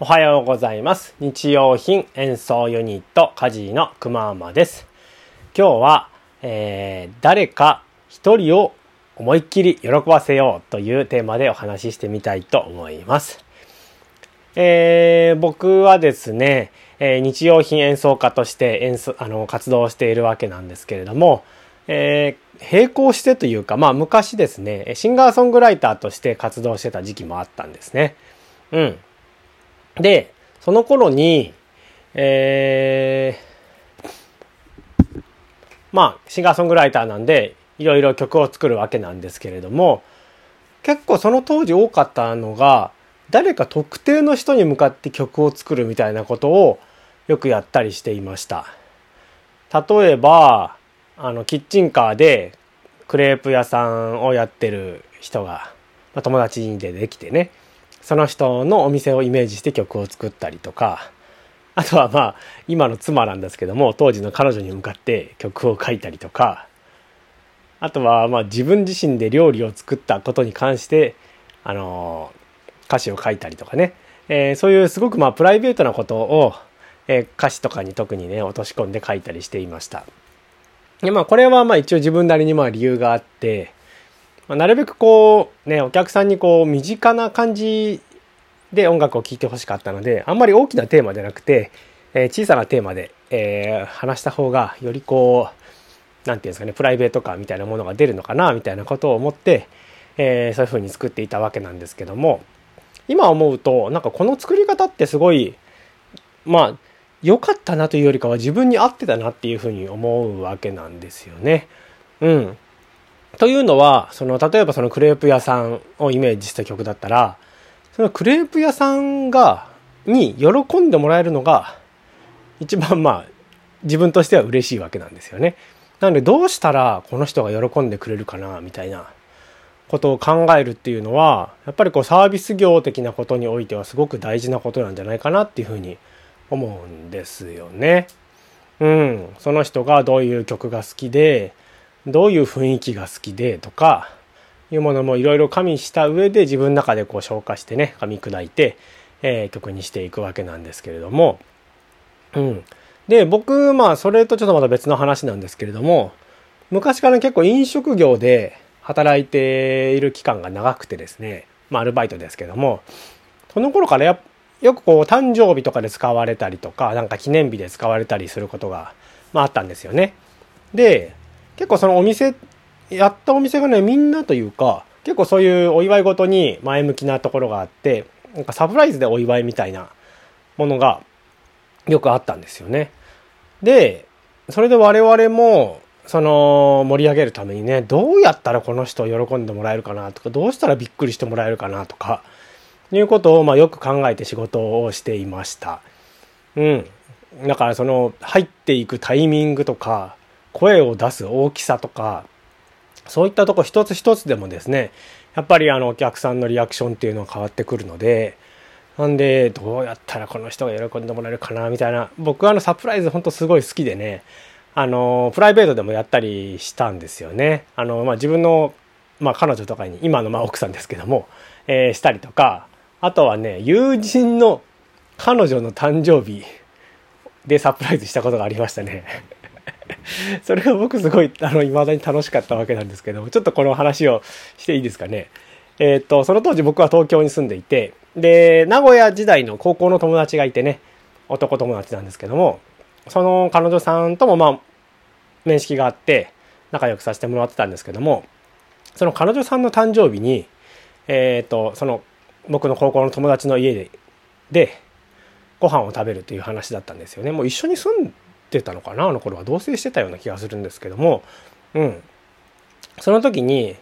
おはようございます。日用品演奏ユニットカジーのくまーまです。今日は、えー、誰か一人を思いっきり喜ばせようというテーマでお話ししてみたいと思います。えー、僕はですね、えー日用品演奏家として演奏あの活動しているわけなんですけれども、えー並行してというか、まあ昔ですね、シンガーソングライターとして活動してた時期もあったんですね。うん。で、その頃に、えーまあ、シンガーソングライターなんで、いろいろ曲を作るわけなんですけれども、結構その当時多かったのが、誰か特定の人に向かって曲を作るみたいなことをよくやったりしていました。例えば、あの、キッチンカーでクレープ屋さんをやってる人が、まあ、友達にでできてね、その人のお店をイメージして曲を作ったりとか、あとはまあ、今の妻なんですけども、当時の彼女に向かって曲を書いたりとか、あとはまあ自分自身で料理を作ったことに関して、あの歌詞を書いたりとかね、えーそういうすごくまあプライベートなことを、えー歌詞とかに特にね、落とし込んで書いたりしていました。でまあこれはまあ一応自分なりにまあ理由があって、まあなるべくこうね、お客さんにこう身近な感じで音楽を聴いてほしかったので、あんまり大きなテーマじゃなくて、えー小さなテーマで、えー話した方がよりこう、なんていうんですかね、プライベート感みたいなものが出るのかな、みたいなことを思って、えーそういう風に作っていたわけなんですけども、今思うと、なんかこの作り方ってすごい、まあ、良かったなというよりかは自分に合ってたなっていう風に思うわけなんですよね。うん。というのは、その、例えばそのクレープ屋さんをイメージした曲だったら、そのクレープ屋さんが、に喜んでもらえるのが、一番まあ、自分としては嬉しいわけなんですよね。なので、どうしたらこの人が喜んでくれるかな、みたいなことを考えるっていうのは、やっぱりこうサービス業的なことにおいてはすごく大事なことなんじゃないかなっていうふうに思うんですよね。うん。その人がどういう曲が好きで、どういう雰囲気が好きでとか、いうものもいろいろ加味した上で自分の中でこう消化してね、噛み砕いて、えー曲にしていくわけなんですけれども、うん。で、僕、まあ、それとちょっとまた別の話なんですけれども、昔から結構飲食業で働いている期間が長くてですね、まあ、アルバイトですけども、その頃からやよくこう、誕生日とかで使われたりとか、なんか記念日で使われたりすることが、まあ、あったんですよね。で、結構そのお店、やったお店がね、みんなというか、結構そういうお祝いごとに前向きなところがあって、なんかサプライズでお祝いみたいなものがよくあったんですよね。で、それで我々も、その盛り上げるためにね、どうやったらこの人を喜んでもらえるかなとか、どうしたらびっくりしてもらえるかなとか、いうことをまあよく考えて仕事をしていました。うん。だからその入っていくタイミングとか、声を出す大きさとか、そういったとこ一つ一つでもですね、やっぱりあのお客さんのリアクションっていうのは変わってくるので、なんでどうやったらこの人が喜んでもらえるかなみたいな、僕はあのサプライズ本当すごい好きでね、あの、プライベートでもやったりしたんですよね。あの、まあ、自分の、まあ、彼女とかに、今のまあ奥さんですけども、えーしたりとか、あとはね、友人の彼女の誕生日でサプライズしたことがありましたね。それが僕すごい、あの、未だに楽しかったわけなんですけども、ちょっとこの話をしていいですかね。えーっと、その当時僕は東京に住んでいて、で、名古屋時代の高校の友達がいてね、男友達なんですけども、その彼女さんともまあ、面識があって、仲良くさせてもらってたんですけども、その彼女さんの誕生日に、えーっと、その、僕の高校の友達の家で、で、ご飯を食べるという話だったんですよね。もう一緒に住んでたのかな？あの頃は同棲してたような気がするんですけども、うん。その時に、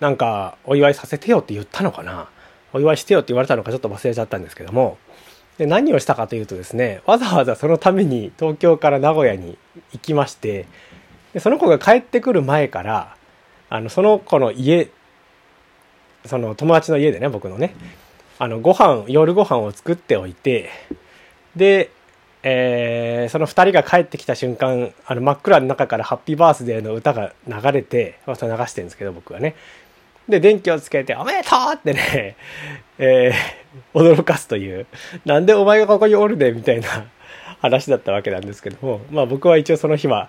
なんか、お祝いさせてよって言ったのかな？お祝いしてよって言われたのかちょっと忘れちゃったんですけども、で何をしたかというとですね、わざわざそのために東京から名古屋に行きまして、でその子が帰ってくる前から、あの、その子の家、その友達の家でね、僕のね、あの、ご飯、夜ご飯を作っておいて、で、えーその二人が帰ってきた瞬間、あの、真っ暗の中からハッピーバースデーの歌が流れて、まあそれ流してるんですけど、僕はね。で、電気をつけて、おめでとうってね、えー、驚かすという、なんでお前がここにおるでみたいな 話だったわけなんですけども、まあ僕は一応その日は、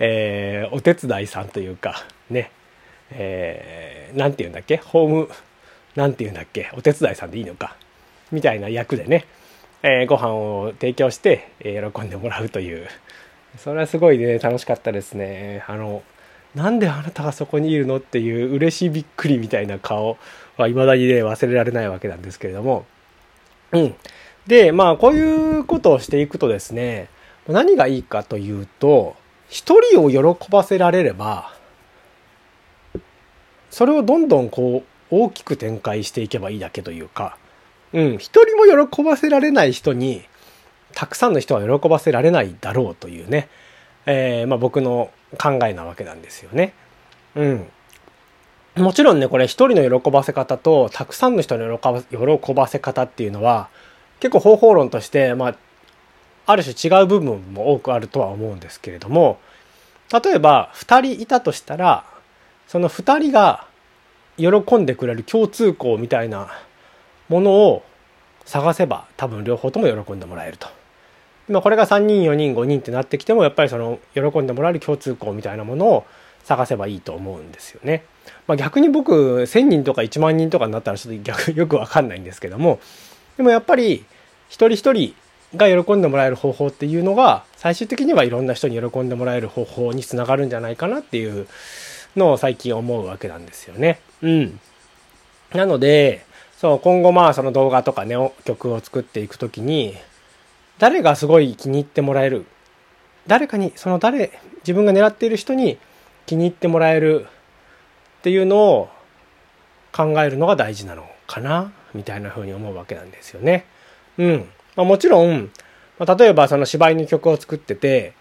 えー、お手伝いさんというか、ね、えー、て言うんだっけ？ホーム、なんて言うんだっけ？お手伝いさんでいいのか。みたいな役でね、えー、ご飯を提供して、えー、喜んでもらうという。それはすごいね、楽しかったですね。あの、なんであなたがそこにいるのっていう嬉しいびっくりみたいな顔は未だにね、忘れられないわけなんですけれども。うん。で、まあ、こういうことをしていくとですね、何がいいかというと、一人を喜ばせられれば、それをどんどんこう、大きく展開していけばいいだけというか、うん、一人も喜ばせられない人に、たくさんの人は喜ばせられないだろうというね、えー、まあ、僕の考えなわけなんですよね。うん。もちろんね、これ一人の喜ばせ方と、たくさんの人の喜ばせ方っていうのは、結構方法論として、まあ、ある種違う部分も多くあるとは思うんですけれども、例えば、二人いたとしたら、その二人が喜んでくれる共通項みたいなものを探せば多分両方とも喜んでもらえると。まあこれが3人4人5人ってなってきてもやっぱりその喜んでもらえる共通項みたいなものを探せばいいと思うんですよね。まあ逆に僕1000人とか1万人とかになったらちょっと逆 よくわかんないんですけどもでもやっぱり一人一人が喜んでもらえる方法っていうのが最終的にはいろんな人に喜んでもらえる方法につながるんじゃないかなっていうのを最近思うわけなんですよね。うん。なので、そう、今後まあその動画とかね、曲を作っていくときに、誰がすごい気に入ってもらえる誰かに、その誰、自分が狙っている人に気に入ってもらえるっていうのを考えるのが大事なのかなみたいな風に思うわけなんですよね。うん。まあ、もちろん、まあ、例えばその芝居の曲を作ってて、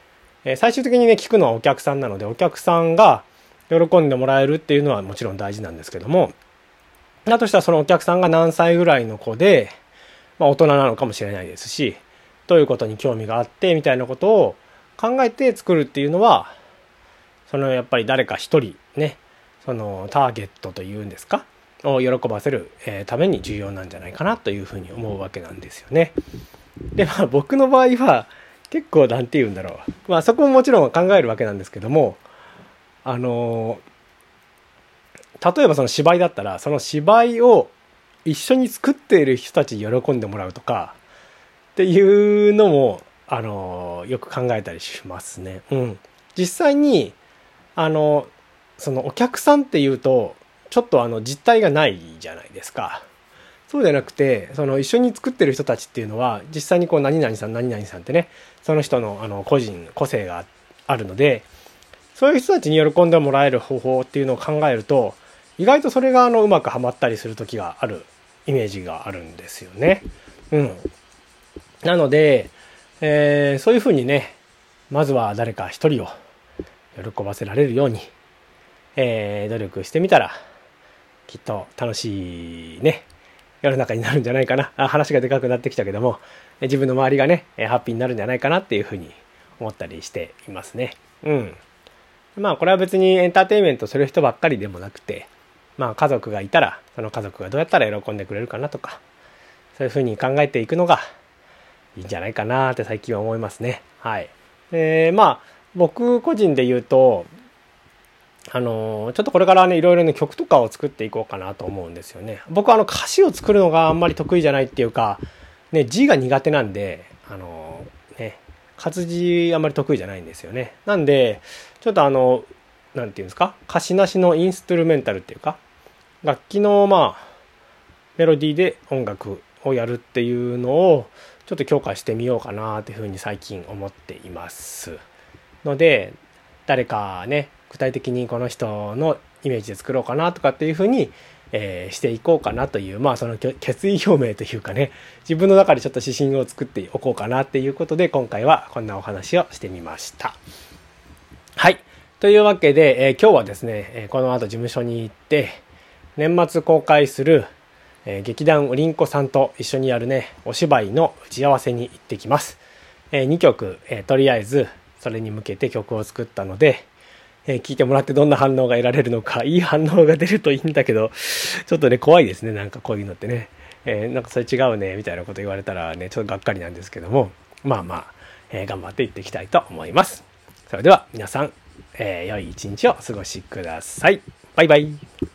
えー、最終的にね、聞くのはお客さんなので、お客さんが喜んでもらえるっていうのはもちろん大事なんですけども、だとしたらそのお客さんが何歳ぐらいの子で、まあ大人なのかもしれないですし、どういうことに興味があってみたいなことを考えて作るっていうのは、そのやっぱり誰か一人ね、そのターゲットというんですかを喜ばせる、ために重要なんじゃないかなというふうに思うわけなんですよね。で、まあ僕の場合は結構何て言うんだろう。まあそこももちろん考えるわけなんですけども、あの例えばその芝居だったらその芝居を一緒に作っている人たちに喜んでもらうとかっていうのもあのよく考えたりしますね。うん、実際にあのそのお客さんっていうとちょっとあの実態がないじゃないですか。そうじゃなくてその一緒に作ってる人たちっていうのは実際にこう何々さん何々さんってねその人のあの個人個性があるのでそういう人たちに喜んでもらえる方法っていうのを考えると意外とそれがあのうまくはまったりする時があるイメージがあるんですよね。うん。なので、えー、そういうふうにねまずは誰か一人を喜ばせられるように、えー、努力してみたらきっと楽しいね世の中になるんじゃないかなあ話がでかくなってきたけども自分の周りがねハッピーになるんじゃないかなっていうふうに思ったりしていますね。うん。まあこれは別にエンターテインメントする人ばっかりでもなくて、まあ家族がいたら、その家族がどうやったら喜んでくれるかなとか、そういうふうに考えていくのがいいんじゃないかなって最近は思いますね。はい。えー、まあ僕個人で言うと、あのー、ちょっとこれからね、いろいろね、曲とかを作っていこうかなと思うんですよね。僕はあの歌詞を作るのがあんまり得意じゃないっていうか、ね、字が苦手なんで、あのー、ね、活字あんまり得意じゃないんですよね。なんで、ちょっとあの、なんていうんですか、歌詞なしのインストゥルメンタルっていうか、楽器のまあ、メロディーで音楽をやるっていうのを、ちょっと強化してみようかなというふうに最近思っています。ので、誰かね、具体的にこの人のイメージで作ろうかなとかっていうふうに、えー、していこうかなという、まあその決意表明というかね、自分の中でちょっと指針を作っておこうかなっていうことで、今回はこんなお話をしてみました。はい。というわけで、えー、今日はですね、え、この後事務所に行って、年末公開する、えー、劇団うりんこさんと一緒にやるね、お芝居の打ち合わせに行ってきます。え2曲、えとりあえずそれに向けて曲を作ったので、えー、聞いてもらってどんな反応が得られるのか、いい反応が出るといいんだけど、ちょっとね、怖いですね、なんかこういうのってね。えー、なんかそれ違うね、みたいなこと言われたらね、ちょっとがっかりなんですけども、まあまあ、えー、頑張っていっていきたいと思います。それでは皆さん、えー、良い一日をお過ごしください。バイバイ。